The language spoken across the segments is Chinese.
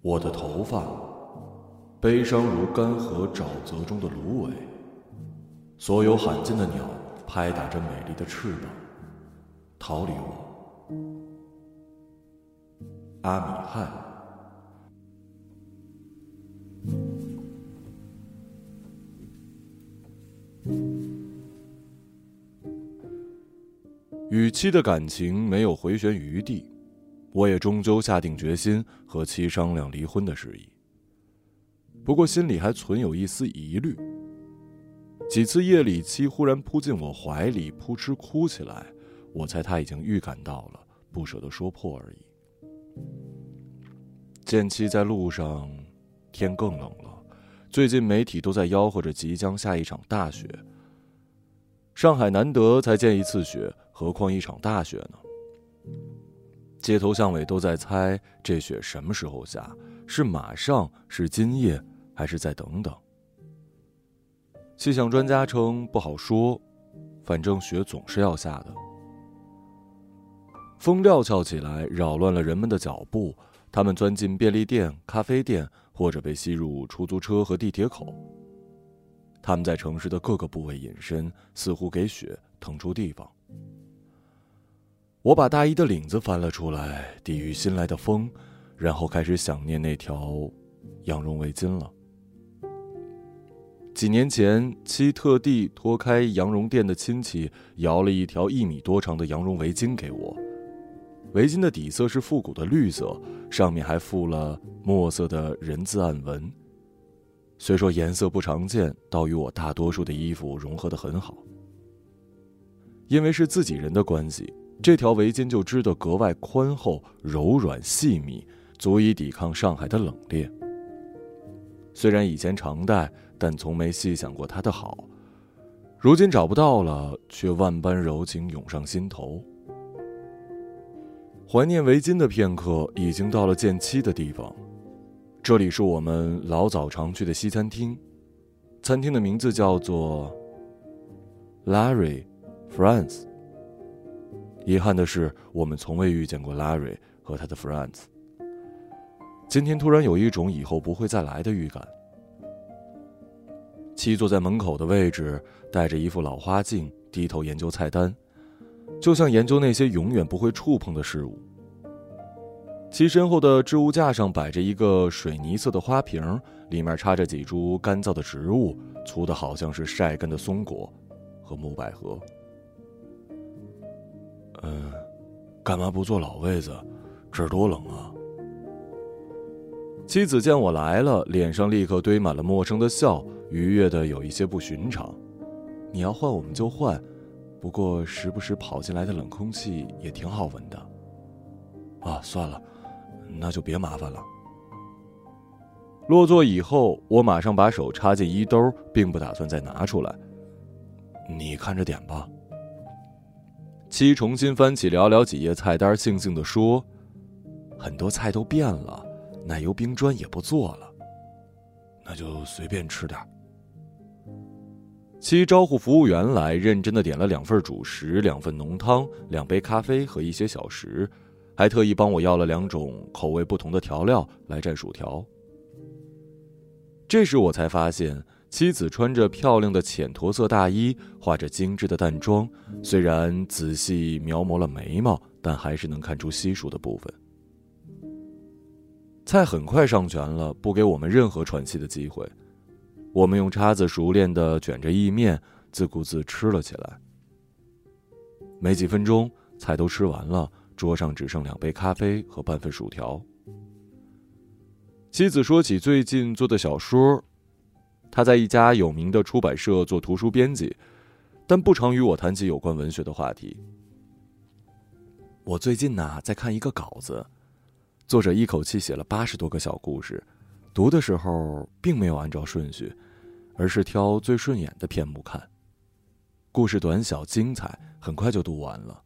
我的头发，悲伤如干涸沼泽中的芦苇。所有罕见的鸟拍打着美丽的翅膀，逃离我。阿米汗。与妻的感情没有回旋余地。我也终究下定决心和妻商量离婚的事宜。不过心里还存有一丝疑虑。几次夜里，妻忽然扑进我怀里，扑哧哭起来，我猜她已经预感到了，不舍得说破而已。见妻在路上，天更冷了。最近媒体都在吆喝着即将下一场大雪。上海难得才见一次雪，何况一场大雪呢？街头巷尾都在猜这雪什么时候下，是马上，是今夜，还是再等等？气象专家称不好说，反正雪总是要下的。风料峭起来，扰乱了人们的脚步，他们钻进便利店、咖啡店，或者被吸入出租车和地铁口。他们在城市的各个部位隐身，似乎给雪腾出地方。我把大衣的领子翻了出来，抵御新来的风，然后开始想念那条羊绒围巾了。几年前，妻特地托开羊绒店的亲戚，摇了一条一米多长的羊绒围巾给我。围巾的底色是复古的绿色，上面还附了墨色的人字暗纹。虽说颜色不常见，倒与我大多数的衣服融合得很好。因为是自己人的关系。这条围巾就织得格外宽厚、柔软、细密，足以抵抗上海的冷冽。虽然以前常戴，但从没细想过它的好。如今找不到了，却万般柔情涌上心头。怀念围巾的片刻，已经到了见妻的地方。这里是我们老早常去的西餐厅，餐厅的名字叫做 Larry France。遗憾的是，我们从未遇见过 Larry 和他的 friends。今天突然有一种以后不会再来的预感。七坐在门口的位置，戴着一副老花镜，低头研究菜单，就像研究那些永远不会触碰的事物。其身后的置物架上摆着一个水泥色的花瓶，里面插着几株干燥的植物，粗的好像是晒干的松果和木百合。嗯，干嘛不坐老位子？这儿多冷啊！妻子见我来了，脸上立刻堆满了陌生的笑，愉悦的有一些不寻常。你要换我们就换，不过时不时跑进来的冷空气也挺好闻的。啊，算了，那就别麻烦了。落座以后，我马上把手插进衣兜，并不打算再拿出来。你看着点吧。七重新翻起寥寥几页菜单，悻悻地说：“很多菜都变了，奶油冰砖也不做了，那就随便吃点。”七招呼服务员来，认真的点了两份主食、两份浓汤、两杯咖啡和一些小食，还特意帮我要了两种口味不同的调料来蘸薯条。这时我才发现。妻子穿着漂亮的浅驼色大衣，画着精致的淡妆，虽然仔细描摹了眉毛，但还是能看出稀疏的部分。菜很快上全了，不给我们任何喘息的机会。我们用叉子熟练地卷着意面，自顾自吃了起来。没几分钟，菜都吃完了，桌上只剩两杯咖啡和半份薯条。妻子说起最近做的小说。他在一家有名的出版社做图书编辑，但不常与我谈起有关文学的话题。我最近呢在看一个稿子，作者一口气写了八十多个小故事，读的时候并没有按照顺序，而是挑最顺眼的篇目看。故事短小精彩，很快就读完了。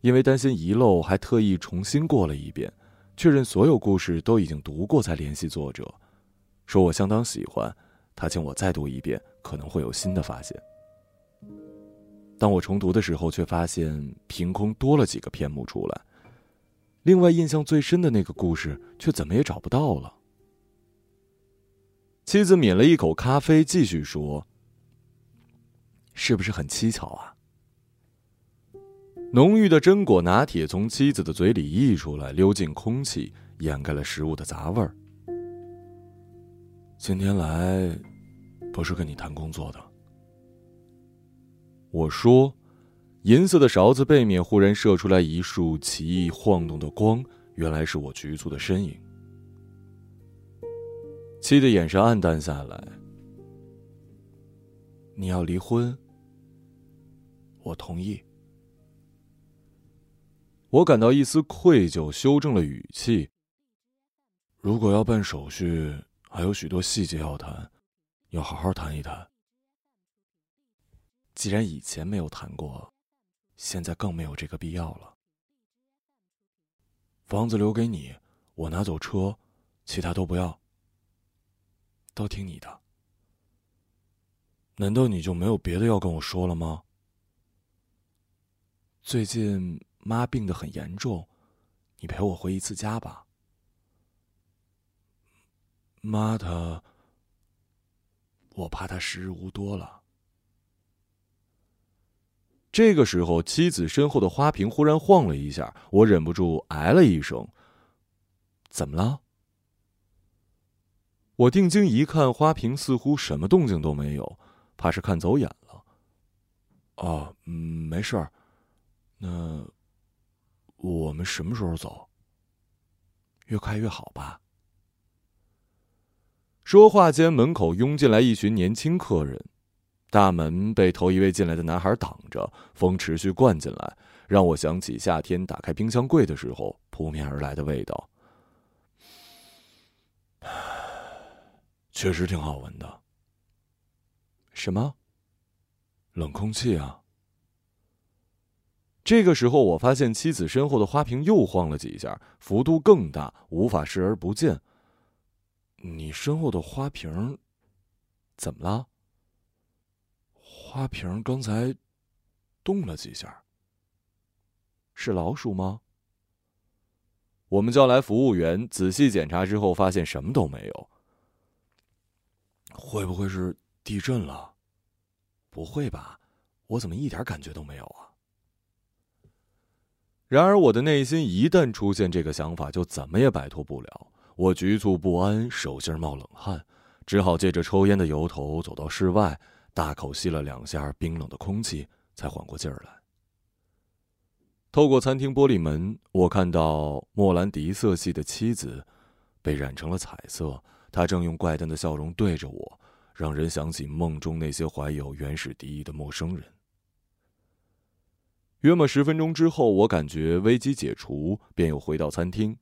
因为担心遗漏，还特意重新过了一遍，确认所有故事都已经读过，才联系作者，说我相当喜欢。他请我再读一遍，可能会有新的发现。当我重读的时候，却发现凭空多了几个篇目出来。另外，印象最深的那个故事却怎么也找不到了。妻子抿了一口咖啡，继续说：“是不是很蹊跷啊？”浓郁的榛果拿铁从妻子的嘴里溢出来，溜进空气，掩盖了食物的杂味儿。今天来，不是跟你谈工作的。我说，银色的勺子背面忽然射出来一束奇异晃动的光，原来是我局促的身影。妻的眼神暗淡下来。你要离婚？我同意。我感到一丝愧疚，修正了语气。如果要办手续，还有许多细节要谈，要好好谈一谈。既然以前没有谈过，现在更没有这个必要了。房子留给你，我拿走车，其他都不要，都听你的。难道你就没有别的要跟我说了吗？最近。妈病得很严重，你陪我回一次家吧。妈，她，我怕他时日无多了。这个时候，妻子身后的花瓶忽然晃了一下，我忍不住哎了一声：“怎么了？”我定睛一看，花瓶似乎什么动静都没有，怕是看走眼了。哦，嗯，没事儿。那。我们什么时候走？越快越好吧。说话间，门口拥进来一群年轻客人，大门被头一位进来的男孩挡着，风持续灌进来，让我想起夏天打开冰箱柜的时候扑面而来的味道。确实挺好闻的。什么？冷空气啊！这个时候，我发现妻子身后的花瓶又晃了几下，幅度更大，无法视而不见。你身后的花瓶怎么了？花瓶刚才动了几下，是老鼠吗？我们叫来服务员，仔细检查之后，发现什么都没有。会不会是地震了？不会吧，我怎么一点感觉都没有啊？然而，我的内心一旦出现这个想法，就怎么也摆脱不了。我局促不安，手心冒冷汗，只好借着抽烟的由头走到室外，大口吸了两下冰冷的空气，才缓过劲儿来。透过餐厅玻璃门，我看到莫兰迪色系的妻子被染成了彩色，她正用怪诞的笑容对着我，让人想起梦中那些怀有原始敌意的陌生人。约莫十分钟之后，我感觉危机解除，便又回到餐厅。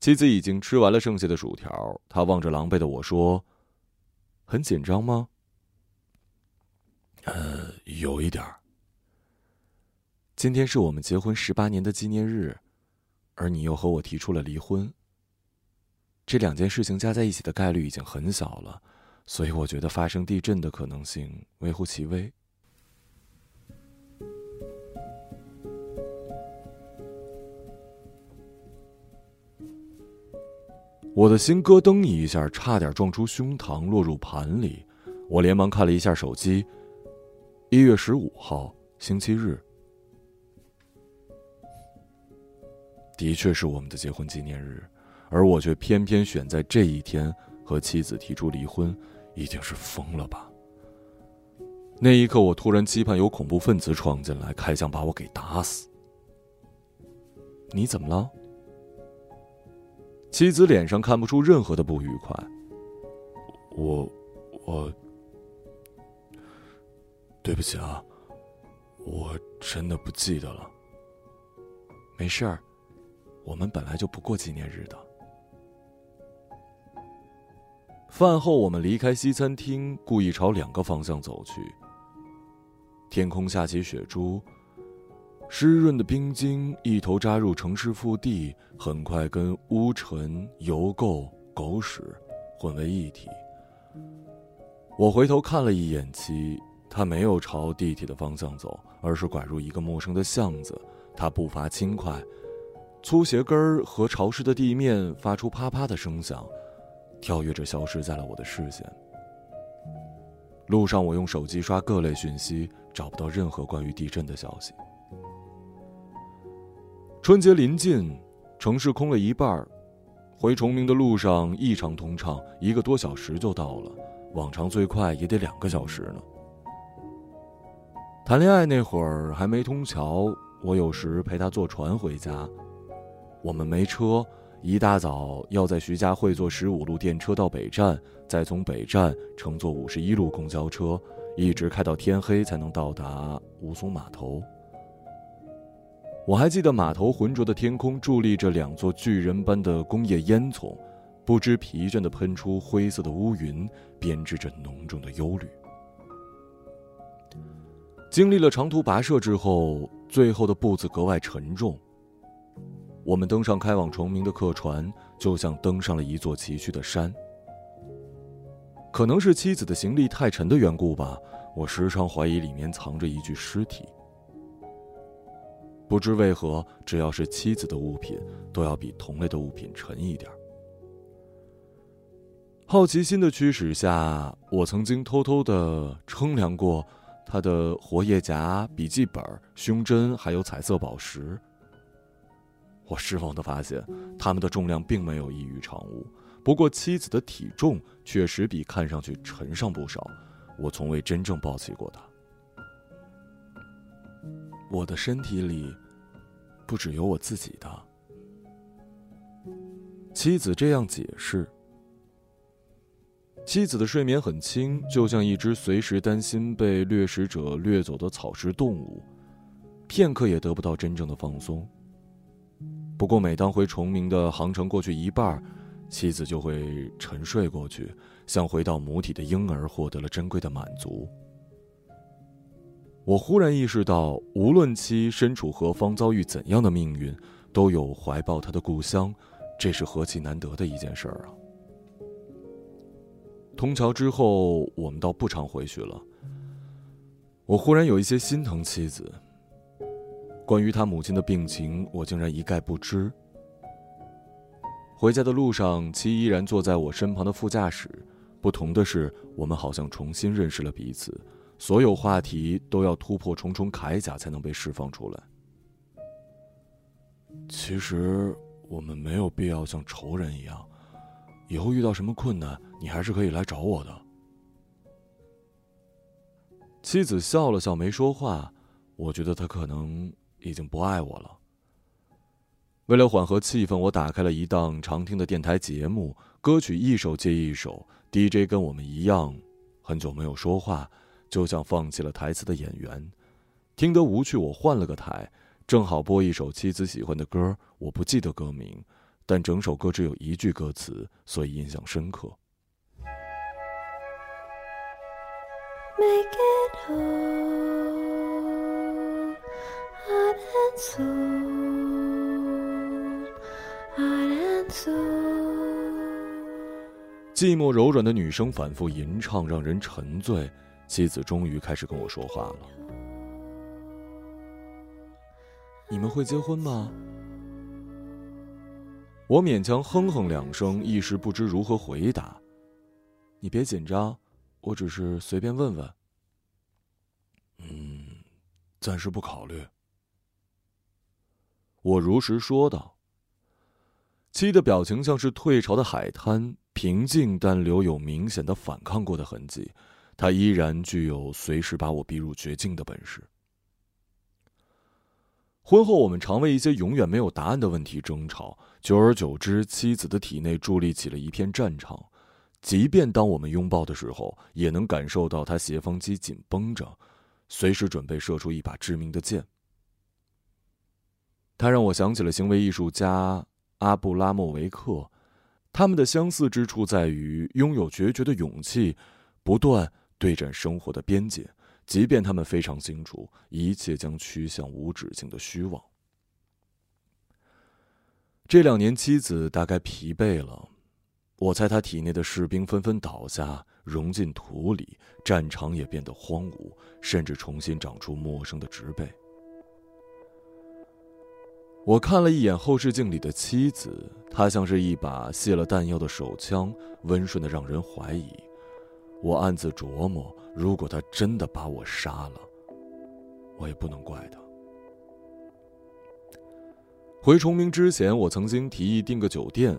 妻子已经吃完了剩下的薯条，她望着狼狈的我说：“很紧张吗？”“呃，有一点儿。今天是我们结婚十八年的纪念日，而你又和我提出了离婚。这两件事情加在一起的概率已经很小了，所以我觉得发生地震的可能性微乎其微。”我的心咯噔一下，差点撞出胸膛，落入盘里。我连忙看了一下手机，一月十五号，星期日，的确是我们的结婚纪念日，而我却偏偏选在这一天和妻子提出离婚，一定是疯了吧？那一刻，我突然期盼有恐怖分子闯进来，开枪把我给打死。你怎么了？妻子脸上看不出任何的不愉快。我，我，对不起啊，我真的不记得了。没事儿，我们本来就不过纪念日的。饭后，我们离开西餐厅，故意朝两个方向走去。天空下起雪珠。湿润的冰晶一头扎入城市腹地，很快跟污尘、油垢、狗屎混为一体。我回头看了一眼妻，他没有朝地铁的方向走，而是拐入一个陌生的巷子。他步伐轻快，粗鞋跟儿和潮湿的地面发出啪啪的声响，跳跃着消失在了我的视线。路上，我用手机刷各类讯息，找不到任何关于地震的消息。春节临近，城市空了一半儿，回崇明的路上异常通畅，一个多小时就到了，往常最快也得两个小时呢。谈恋爱那会儿还没通桥，我有时陪他坐船回家。我们没车，一大早要在徐家汇坐十五路电车到北站。再从北站乘坐五十一路公交车，一直开到天黑才能到达吴淞码头。我还记得码头浑浊的天空伫立着两座巨人般的工业烟囱，不知疲倦地喷出灰色的乌云，编织着浓重的忧虑。经历了长途跋涉之后，最后的步子格外沉重。我们登上开往崇明的客船，就像登上了一座崎岖的山。可能是妻子的行李太沉的缘故吧，我时常怀疑里面藏着一具尸体。不知为何，只要是妻子的物品，都要比同类的物品沉一点。好奇心的驱使下，我曾经偷偷的称量过他的活页夹、笔记本、胸针，还有彩色宝石。我失望的发现，它们的重量并没有异于常物。不过妻子的体重确实比看上去沉上不少，我从未真正抱起过她。我的身体里，不只有我自己的。妻子这样解释。妻子的睡眠很轻，就像一只随时担心被掠食者掠走的草食动物，片刻也得不到真正的放松。不过每当回崇明的航程过去一半妻子就会沉睡过去，像回到母体的婴儿获得了珍贵的满足。我忽然意识到，无论妻身处何方，遭遇怎样的命运，都有怀抱她的故乡，这是何其难得的一件事儿啊！通桥之后，我们倒不常回去了。我忽然有一些心疼妻子。关于他母亲的病情，我竟然一概不知。回家的路上，妻依然坐在我身旁的副驾驶。不同的是，我们好像重新认识了彼此。所有话题都要突破重重铠甲才能被释放出来。其实我们没有必要像仇人一样。以后遇到什么困难，你还是可以来找我的。妻子笑了笑，没说话。我觉得他可能已经不爱我了。为了缓和气氛，我打开了一档常听的电台节目，歌曲一首接一首，DJ 跟我们一样，很久没有说话，就像放弃了台词的演员。听得无趣，我换了个台，正好播一首妻子喜欢的歌，我不记得歌名，但整首歌只有一句歌词，所以印象深刻。寂寞柔软的女声反复吟唱，让人沉醉。妻子终于开始跟我说话了：“你们会结婚吗？”我勉强哼哼两声，一时不知如何回答。你别紧张，我只是随便问问。嗯，暂时不考虑。我如实说道。妻的表情像是退潮的海滩。平静，但留有明显的反抗过的痕迹。他依然具有随时把我逼入绝境的本事。婚后，我们常为一些永远没有答案的问题争吵，久而久之，妻子的体内伫立起了一片战场。即便当我们拥抱的时候，也能感受到他斜方肌紧绷着，随时准备射出一把致命的箭。他让我想起了行为艺术家阿布拉莫维克。他们的相似之处在于拥有决绝的勇气，不断对战生活的边界，即便他们非常清楚一切将趋向无止境的虚妄。这两年，妻子大概疲惫了，我猜他体内的士兵纷纷倒下，融进土里，战场也变得荒芜，甚至重新长出陌生的植被。我看了一眼后视镜里的妻子，她像是一把卸了弹药的手枪，温顺的让人怀疑。我暗自琢磨，如果他真的把我杀了，我也不能怪他。回崇明之前，我曾经提议订个酒店，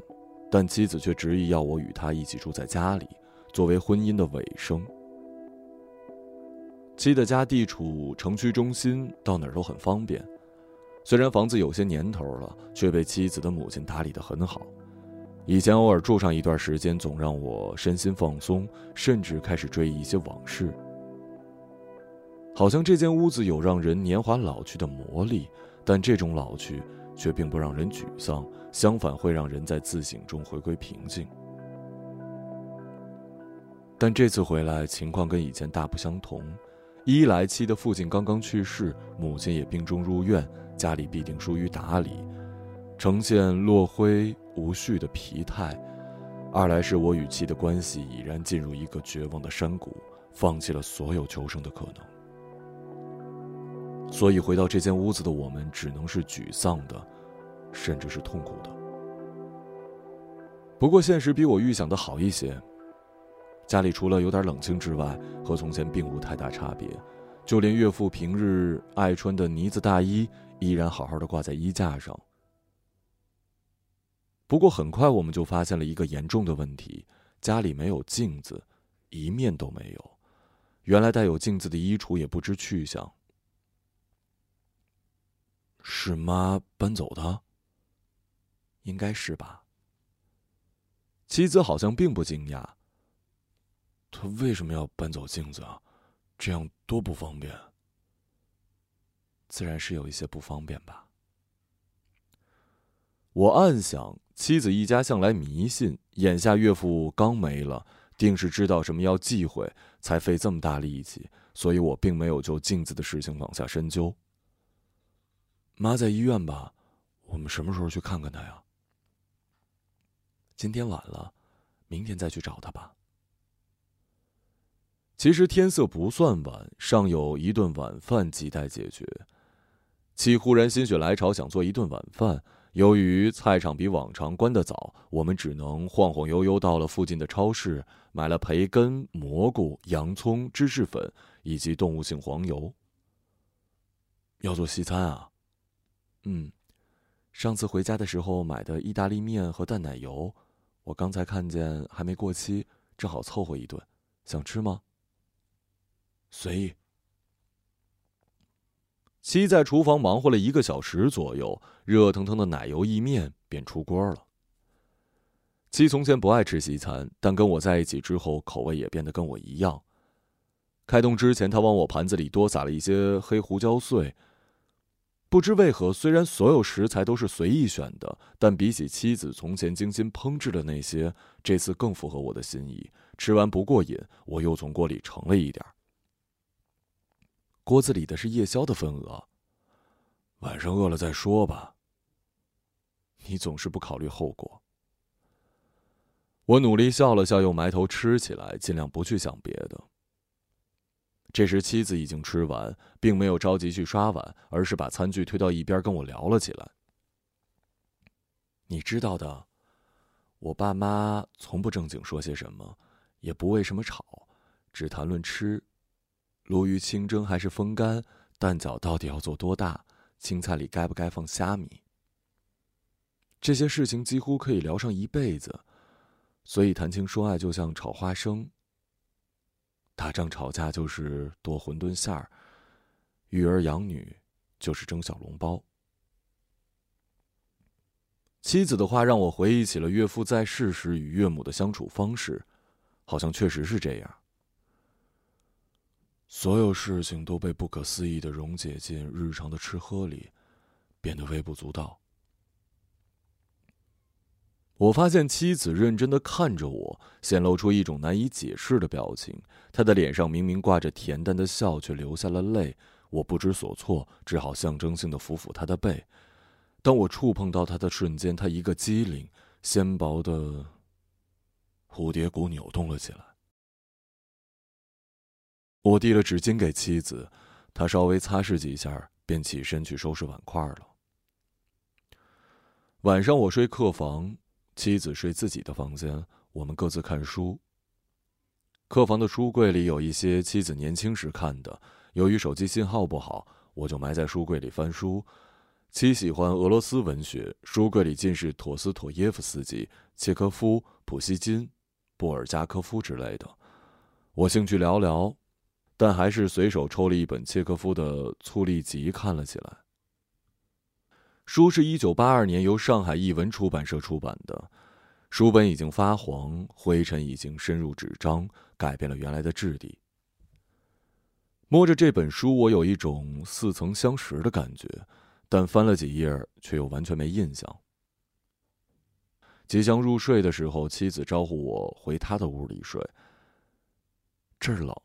但妻子却执意要我与他一起住在家里，作为婚姻的尾声。妻的家地处城区中心，到哪儿都很方便。虽然房子有些年头了，却被妻子的母亲打理得很好。以前偶尔住上一段时间，总让我身心放松，甚至开始追忆一些往事。好像这间屋子有让人年华老去的魔力，但这种老去却并不让人沮丧，相反会让人在自省中回归平静。但这次回来，情况跟以前大不相同。一来，妻的父亲刚刚去世，母亲也病重入院，家里必定疏于打理，呈现落灰无序的疲态；二来是我与妻的关系已然进入一个绝望的山谷，放弃了所有求生的可能。所以回到这间屋子的我们，只能是沮丧的，甚至是痛苦的。不过现实比我预想的好一些。家里除了有点冷清之外，和从前并无太大差别，就连岳父平日爱穿的呢子大衣依然好好的挂在衣架上。不过很快我们就发现了一个严重的问题：家里没有镜子，一面都没有。原来带有镜子的衣橱也不知去向。是妈搬走的？应该是吧。妻子好像并不惊讶。他为什么要搬走镜子啊？这样多不方便。自然是有一些不方便吧。我暗想，妻子一家向来迷信，眼下岳父刚没了，定是知道什么要忌讳，才费这么大力气。所以我并没有就镜子的事情往下深究。妈在医院吧？我们什么时候去看看她呀？今天晚了，明天再去找她吧。其实天色不算晚，尚有一顿晚饭亟待解决。妻忽然心血来潮，想做一顿晚饭。由于菜场比往常关得早，我们只能晃晃悠悠到了附近的超市，买了培根、蘑菇、洋葱、芝士粉以及动物性黄油。要做西餐啊？嗯，上次回家的时候买的意大利面和淡奶油，我刚才看见还没过期，正好凑合一顿。想吃吗？随意。妻在厨房忙活了一个小时左右，热腾腾的奶油意面便出锅了。妻从前不爱吃西餐，但跟我在一起之后，口味也变得跟我一样。开动之前，他往我盘子里多撒了一些黑胡椒碎。不知为何，虽然所有食材都是随意选的，但比起妻子从前精心烹制的那些，这次更符合我的心意。吃完不过瘾，我又从锅里盛了一点。锅子里的是夜宵的份额，晚上饿了再说吧。你总是不考虑后果。我努力笑了笑，又埋头吃起来，尽量不去想别的。这时妻子已经吃完，并没有着急去刷碗，而是把餐具推到一边跟我聊了起来。你知道的，我爸妈从不正经说些什么，也不为什么吵，只谈论吃。鲈鱼清蒸还是风干？蛋饺到底要做多大？青菜里该不该放虾米？这些事情几乎可以聊上一辈子，所以谈情说爱就像炒花生。打仗吵架就是剁馄饨馅儿，育儿养女就是蒸小笼包。妻子的话让我回忆起了岳父在世时与岳母的相处方式，好像确实是这样。所有事情都被不可思议的溶解进日常的吃喝里，变得微不足道。我发现妻子认真的看着我，显露出一种难以解释的表情。她的脸上明明挂着恬淡的笑，却流下了泪。我不知所措，只好象征性的抚抚她的背。当我触碰到她的瞬间，她一个机灵，纤薄的蝴蝶骨扭动了起来。我递了纸巾给妻子，她稍微擦拭几下，便起身去收拾碗筷了。晚上我睡客房，妻子睡自己的房间，我们各自看书。客房的书柜里有一些妻子年轻时看的，由于手机信号不好，我就埋在书柜里翻书。妻喜欢俄罗斯文学，书柜里尽是陀思妥耶夫斯基、契科夫、普希金、布尔加科夫之类的。我兴趣寥寥，但还是随手抽了一本契诃夫的《醋栗集》看了起来。书是一九八二年由上海译文出版社出版的，书本已经发黄，灰尘已经深入纸张，改变了原来的质地。摸着这本书，我有一种似曾相识的感觉，但翻了几页，却又完全没印象。即将入睡的时候，妻子招呼我回她的屋里睡，这儿冷。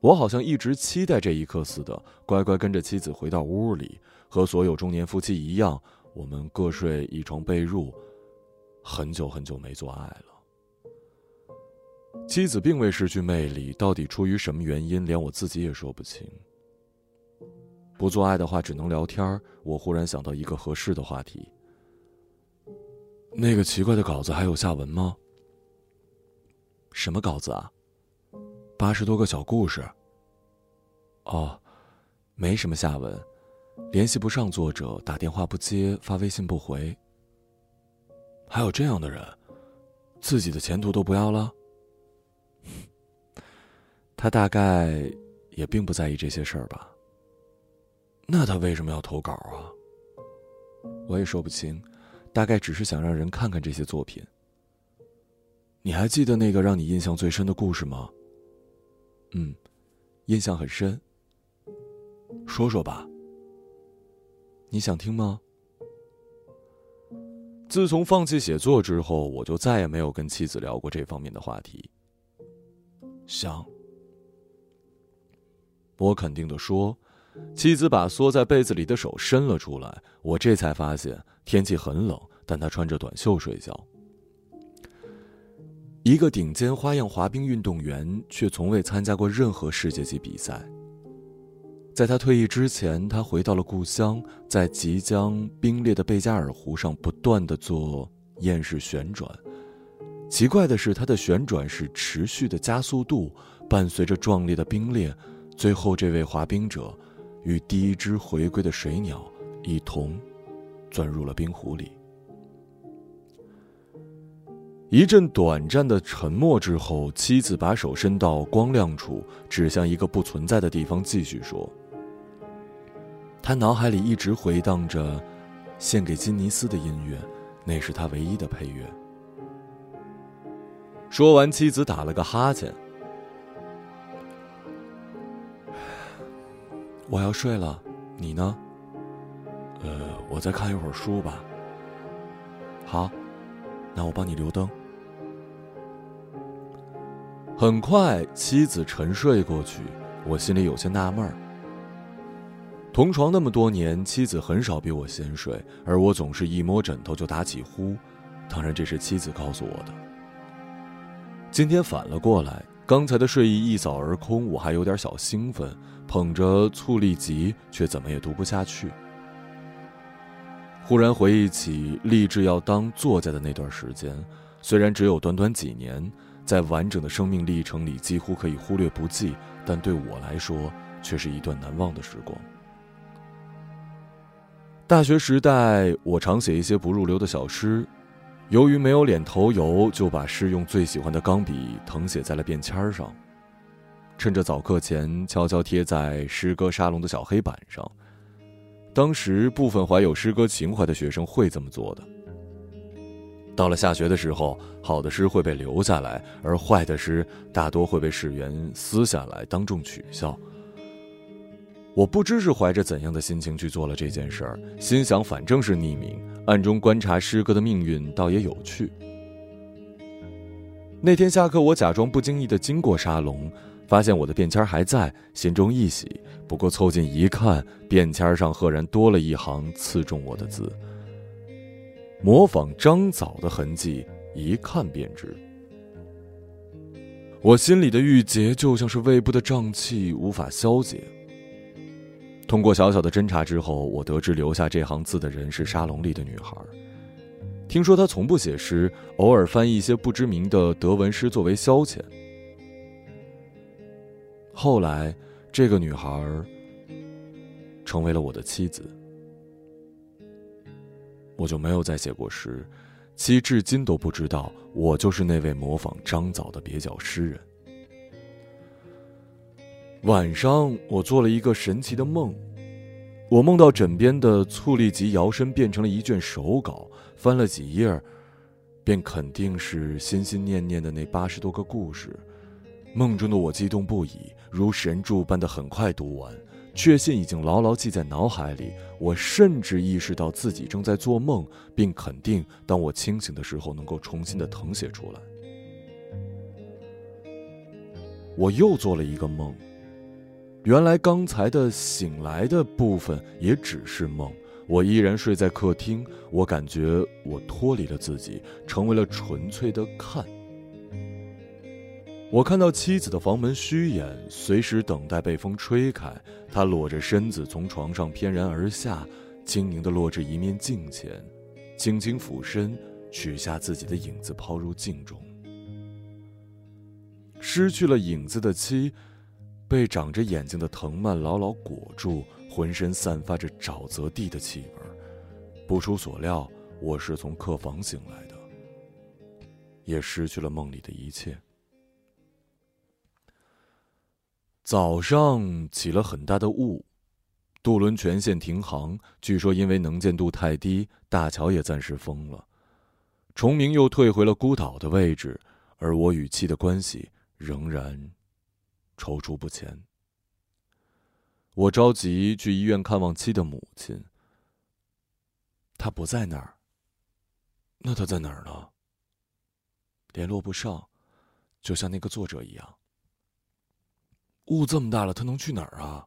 我好像一直期待这一刻似的，乖乖跟着妻子回到屋里，和所有中年夫妻一样，我们各睡一床被褥。很久很久没做爱了。妻子并未失去魅力，到底出于什么原因，连我自己也说不清。不做爱的话，只能聊天。我忽然想到一个合适的话题。那个奇怪的稿子还有下文吗？什么稿子啊？八十多个小故事。哦，没什么下文，联系不上作者，打电话不接，发微信不回。还有这样的人，自己的前途都不要了。他大概也并不在意这些事儿吧。那他为什么要投稿啊？我也说不清，大概只是想让人看看这些作品。你还记得那个让你印象最深的故事吗？嗯，印象很深。说说吧。你想听吗？自从放弃写作之后，我就再也没有跟妻子聊过这方面的话题。想。我肯定的说，妻子把缩在被子里的手伸了出来，我这才发现天气很冷，但她穿着短袖睡觉。一个顶尖花样滑冰运动员，却从未参加过任何世界级比赛。在他退役之前，他回到了故乡，在即将冰裂的贝加尔湖上不断的做厌式旋转。奇怪的是，他的旋转是持续的加速度，伴随着壮烈的冰裂。最后，这位滑冰者与第一只回归的水鸟一同钻入了冰湖里。一阵短暂的沉默之后，妻子把手伸到光亮处，指向一个不存在的地方，继续说：“他脑海里一直回荡着献给金尼斯的音乐，那是他唯一的配乐。”说完，妻子打了个哈欠：“我要睡了，你呢？呃，我再看一会儿书吧。好，那我帮你留灯。”很快，妻子沉睡过去，我心里有些纳闷儿。同床那么多年，妻子很少比我先睡，而我总是一摸枕头就打起呼。当然，这是妻子告诉我的。今天反了过来，刚才的睡意一扫而空，我还有点小兴奋，捧着《醋栗集》，却怎么也读不下去。忽然回忆起立志要当作家的那段时间，虽然只有短短几年。在完整的生命历程里，几乎可以忽略不计，但对我来说，却是一段难忘的时光。大学时代，我常写一些不入流的小诗，由于没有脸头油，就把诗用最喜欢的钢笔誊写在了便签上，趁着早课前悄悄贴在诗歌沙龙的小黑板上。当时，部分怀有诗歌情怀的学生会这么做的。到了下学的时候，好的诗会被留下来，而坏的诗大多会被室员撕下来，当众取笑。我不知是怀着怎样的心情去做了这件事儿，心想反正是匿名，暗中观察诗歌的命运倒也有趣。那天下课，我假装不经意的经过沙龙，发现我的便签还在，心中一喜。不过凑近一看，便签上赫然多了一行刺中我的字，模仿张枣的痕迹，一看便知。我心里的郁结就像是胃部的胀气，无法消解。通过小小的侦查之后，我得知留下这行字的人是沙龙里的女孩。听说她从不写诗，偶尔翻译一些不知名的德文诗作为消遣。后来，这个女孩成为了我的妻子，我就没有再写过诗。妻至今都不知道，我就是那位模仿张枣的蹩脚诗人。晚上，我做了一个神奇的梦，我梦到枕边的醋栗集摇身变成了一卷手稿，翻了几页，便肯定是心心念念的那八十多个故事。梦中的我激动不已，如神助般的很快读完，确信已经牢牢记在脑海里。我甚至意识到自己正在做梦，并肯定当我清醒的时候能够重新的誊写出来。我又做了一个梦。原来刚才的醒来的部分也只是梦，我依然睡在客厅。我感觉我脱离了自己，成为了纯粹的看。我看到妻子的房门虚掩，随时等待被风吹开。她裸着身子从床上翩然而下，轻盈地落至一面镜前，轻轻俯身取下自己的影子抛入镜中。失去了影子的妻。被长着眼睛的藤蔓牢牢裹住，浑身散发着沼泽地的气味。不出所料，我是从客房醒来的，也失去了梦里的一切。早上起了很大的雾，渡轮全线停航，据说因为能见度太低，大桥也暂时封了。崇明又退回了孤岛的位置，而我与妻的关系仍然。踌躇不前。我着急去医院看望妻的母亲。他不在那儿。那他在哪儿呢？联络不上，就像那个作者一样。雾这么大了，他能去哪儿啊？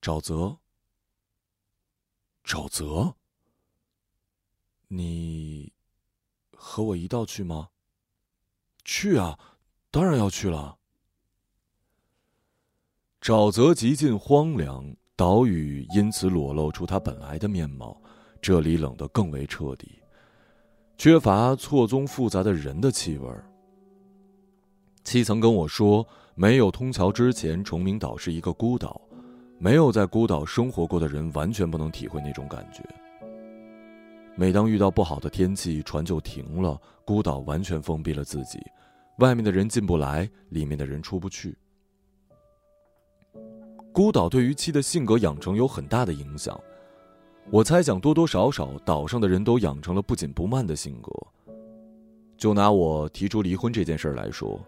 沼泽。沼泽。你和我一道去吗？去啊，当然要去了。沼泽极尽荒凉，岛屿因此裸露出它本来的面貌。这里冷得更为彻底，缺乏错综复杂的人的气味。七曾跟我说，没有通桥之前，崇明岛是一个孤岛，没有在孤岛生活过的人完全不能体会那种感觉。每当遇到不好的天气，船就停了，孤岛完全封闭了自己，外面的人进不来，里面的人出不去。孤岛对于妻的性格养成有很大的影响，我猜想多多少少岛上的人都养成了不紧不慢的性格。就拿我提出离婚这件事来说，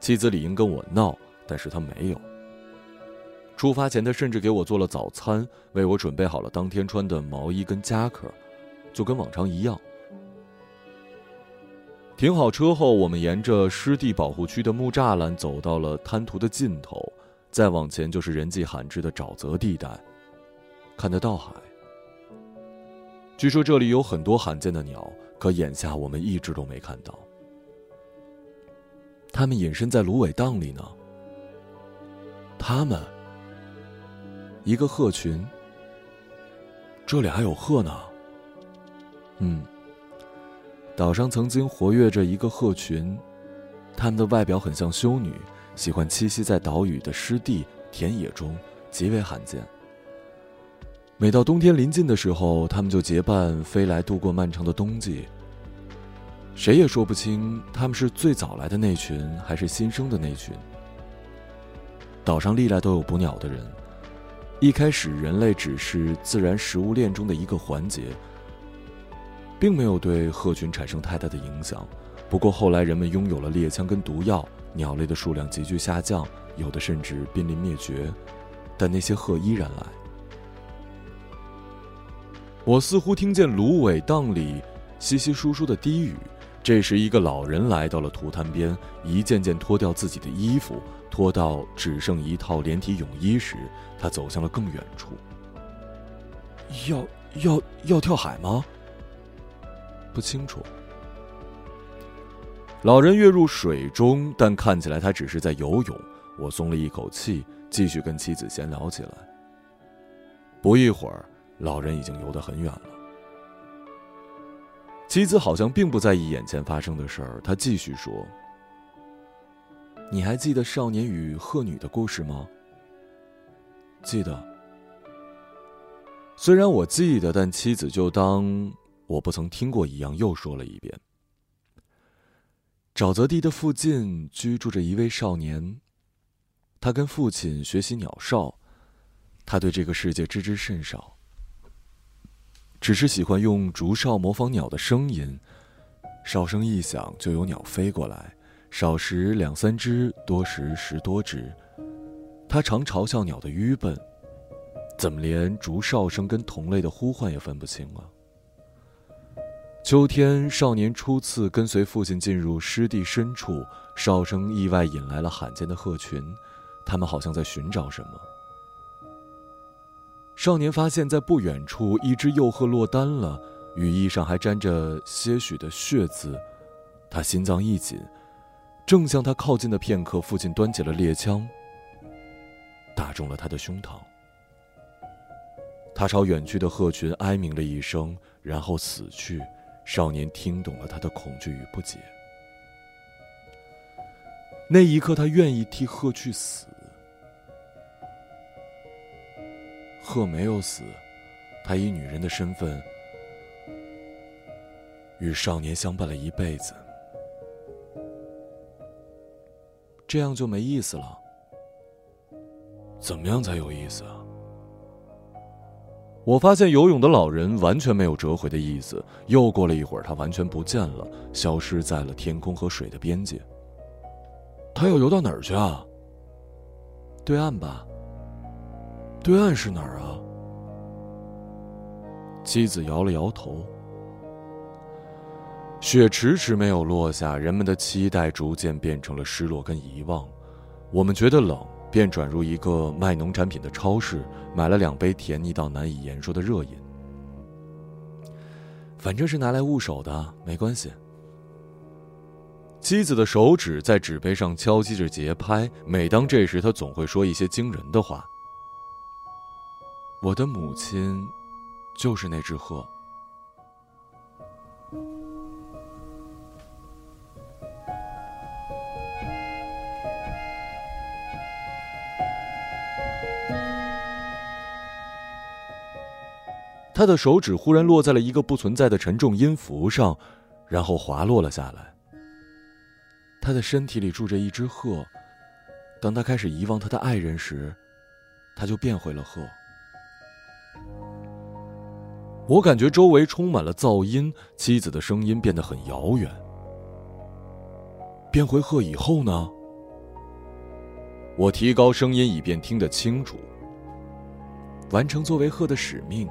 妻子理应跟我闹，但是他没有。出发前，他甚至给我做了早餐，为我准备好了当天穿的毛衣跟夹克，就跟往常一样。停好车后，我们沿着湿地保护区的木栅栏走到了滩涂的尽头。再往前就是人迹罕至的沼泽地带，看得到海。据说这里有很多罕见的鸟，可眼下我们一只都没看到。他们隐身在芦苇荡里呢。他们，一个鹤群。这里还有鹤呢。嗯，岛上曾经活跃着一个鹤群，它们的外表很像修女。喜欢栖息在岛屿的湿地、田野中，极为罕见。每到冬天临近的时候，它们就结伴飞来度过漫长的冬季。谁也说不清他们是最早来的那群，还是新生的那群。岛上历来都有捕鸟的人，一开始人类只是自然食物链中的一个环节，并没有对鹤群产生太大的影响。不过后来人们拥有了猎枪跟毒药。鸟类的数量急剧下降，有的甚至濒临灭绝，但那些鹤依然来。我似乎听见芦苇荡里稀稀疏疏的低语，这时，一个老人来到了涂滩边，一件件脱掉自己的衣服，脱到只剩一套连体泳衣时，他走向了更远处。要要要跳海吗？不清楚。老人跃入水中，但看起来他只是在游泳。我松了一口气，继续跟妻子闲聊起来。不一会儿，老人已经游得很远了。妻子好像并不在意眼前发生的事儿，她继续说：“你还记得少年与鹤女的故事吗？”记得。虽然我记得，但妻子就当我不曾听过一样，又说了一遍。沼泽地的附近居住着一位少年，他跟父亲学习鸟哨，他对这个世界知之甚少。只是喜欢用竹哨模仿鸟的声音，哨声一响就有鸟飞过来，少时两三只，多时十多只。他常嘲笑鸟的愚笨，怎么连竹哨声跟同类的呼唤也分不清啊？秋天，少年初次跟随父亲进入湿地深处，哨声意外引来了罕见的鹤群，他们好像在寻找什么。少年发现，在不远处，一只幼鹤落单了，羽翼上还沾着些许的血渍。他心脏一紧，正向他靠近的片刻，父亲端起了猎枪，打中了他的胸膛。他朝远去的鹤群哀鸣了一声，然后死去。少年听懂了他的恐惧与不解。那一刻，他愿意替鹤去死。鹤没有死，他以女人的身份与少年相伴了一辈子。这样就没意思了。怎么样才有意思啊？我发现游泳的老人完全没有折回的意思。又过了一会儿，他完全不见了，消失在了天空和水的边界。他要游到哪儿去啊？对岸吧。对岸是哪儿啊？妻子摇了摇头。雪迟迟没有落下，人们的期待逐渐变成了失落跟遗忘。我们觉得冷，便转入一个卖农产品的超市，买了两杯甜腻到难以言说的热饮。反正是拿来捂手的，没关系。妻子的手指在纸杯上敲击着节拍，每当这时，他总会说一些惊人的话。我的母亲，就是那只鹤。他的手指忽然落在了一个不存在的沉重音符上，然后滑落了下来。他的身体里住着一只鹤，当他开始遗忘他的爱人时，他就变回了鹤。我感觉周围充满了噪音，妻子的声音变得很遥远。变回鹤以后呢？我提高声音以便听得清楚。完成作为鹤的使命。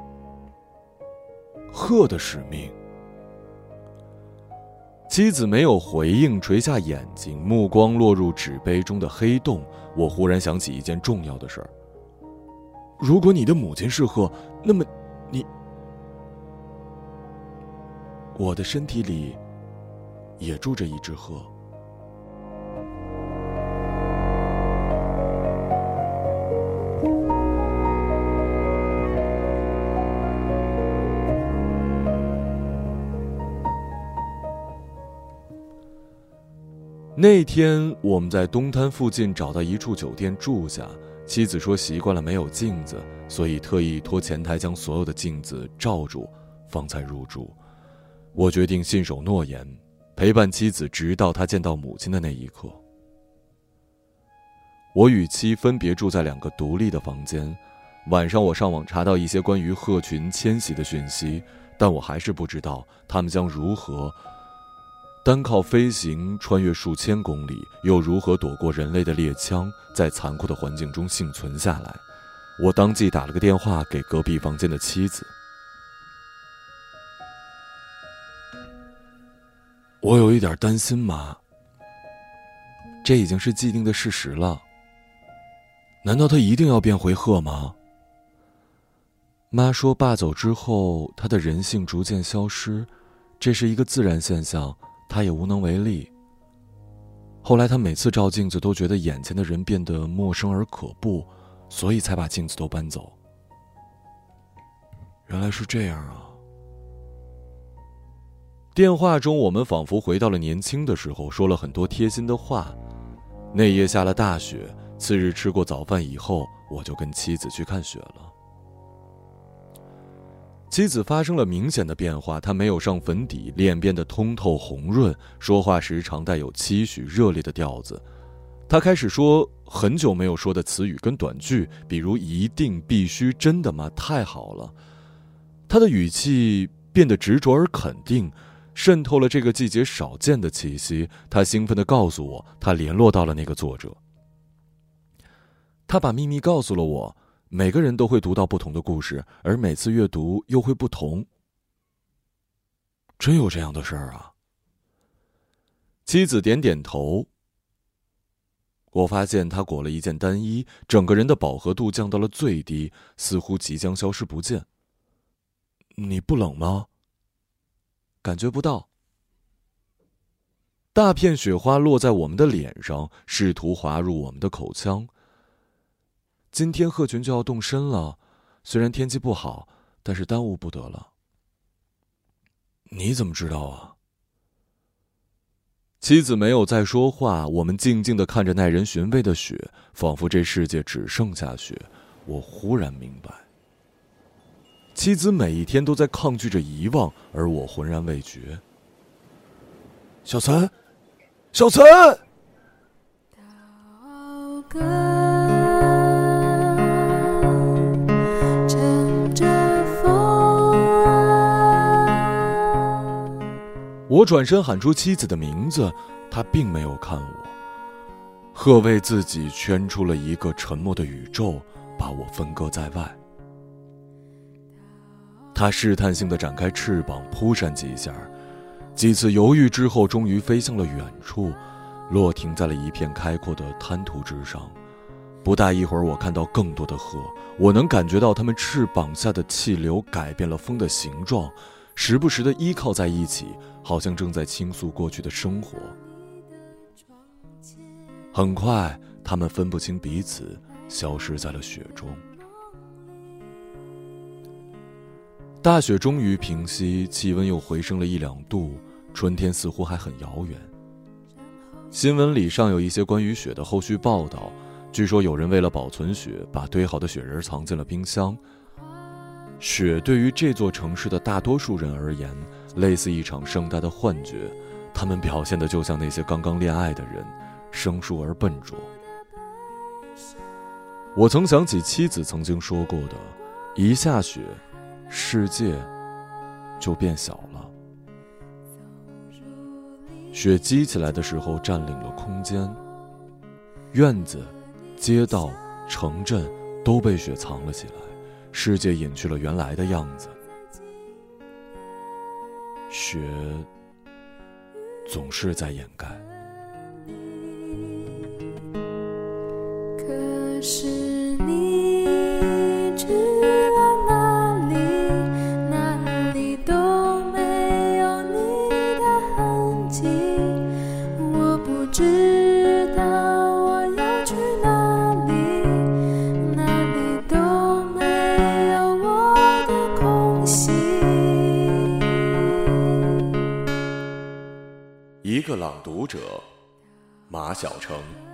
鹤的使命。妻子没有回应，垂下眼睛，目光落入纸杯中的黑洞。我忽然想起一件重要的事儿：如果你的母亲是鹤，那么你……我的身体里也住着一只鹤。那天我们在东滩附近找到一处酒店住下，妻子说习惯了没有镜子，所以特意托前台将所有的镜子罩住，方才入住。我决定信守诺言，陪伴妻子直到她见到母亲的那一刻。我与妻分别住在两个独立的房间。晚上我上网查到一些关于鹤群迁徙的讯息，但我还是不知道它们将如何单靠飞行穿越数千公里，又如何躲过人类的猎枪，在残酷的环境中幸存下来。我当即打了个电话给隔壁房间的妻子。我有一点担心妈。这已经是既定的事实了。难道他一定要变回鹤吗？妈说，爸走之后，他的人性逐渐消失，这是一个自然现象，他也无能为力。后来，他每次照镜子都觉得眼前的人变得陌生而可怖，所以才把镜子都搬走。原来是这样啊！电话中，我们仿佛回到了年轻的时候，说了很多贴心的话。那夜下了大雪，次日吃过早饭以后，我就跟妻子去看雪了。妻子发生了明显的变化，她没有上粉底，脸变得通透红润，说话时常带有期许、热烈的调子。她开始说很久没有说的词语跟短句，比如“一定”“必须”“真的吗”“太好了”。她的语气变得执着而肯定，渗透了这个季节少见的气息。他兴奋地告诉我，他联络到了那个作者。他把秘密告诉了我。每个人都会读到不同的故事，而每次阅读又会不同。真有这样的事儿啊？妻子点点头。我发现他裹了一件单衣，整个人的饱和度降到了最低，似乎即将消失不见。你不冷吗？感觉不到。大片雪花落在我们的脸上，试图滑入我们的口腔。今天鹤群就要动身了，虽然天气不好，但是耽误不得了。你怎么知道啊？妻子没有再说话，我们静静的看着耐人寻味的雪，仿佛这世界只剩下雪。我忽然明白，妻子每一天都在抗拒着遗忘，而我浑然未觉。小岑，小岑。我转身喊出妻子的名字，她并没有看我。鹤为自己圈出了一个沉默的宇宙，把我分割在外。他试探性的展开翅膀，扑扇几下，几次犹豫之后，终于飞向了远处，落停在了一片开阔的滩涂之上。不大一会儿，我看到更多的鹤，我能感觉到它们翅膀下的气流改变了风的形状。时不时的依靠在一起，好像正在倾诉过去的生活。很快，他们分不清彼此，消失在了雪中。大雪终于平息，气温又回升了一两度，春天似乎还很遥远。新闻里尚有一些关于雪的后续报道，据说有人为了保存雪，把堆好的雪人藏进了冰箱。雪对于这座城市的大多数人而言，类似一场盛大的幻觉。他们表现的就像那些刚刚恋爱的人，生疏而笨拙。我曾想起妻子曾经说过的：“一下雪，世界就变小了。”雪积起来的时候，占领了空间。院子、街道、城镇都被雪藏了起来。世界隐去了原来的样子，雪总是在掩盖。个朗读者，马晓成。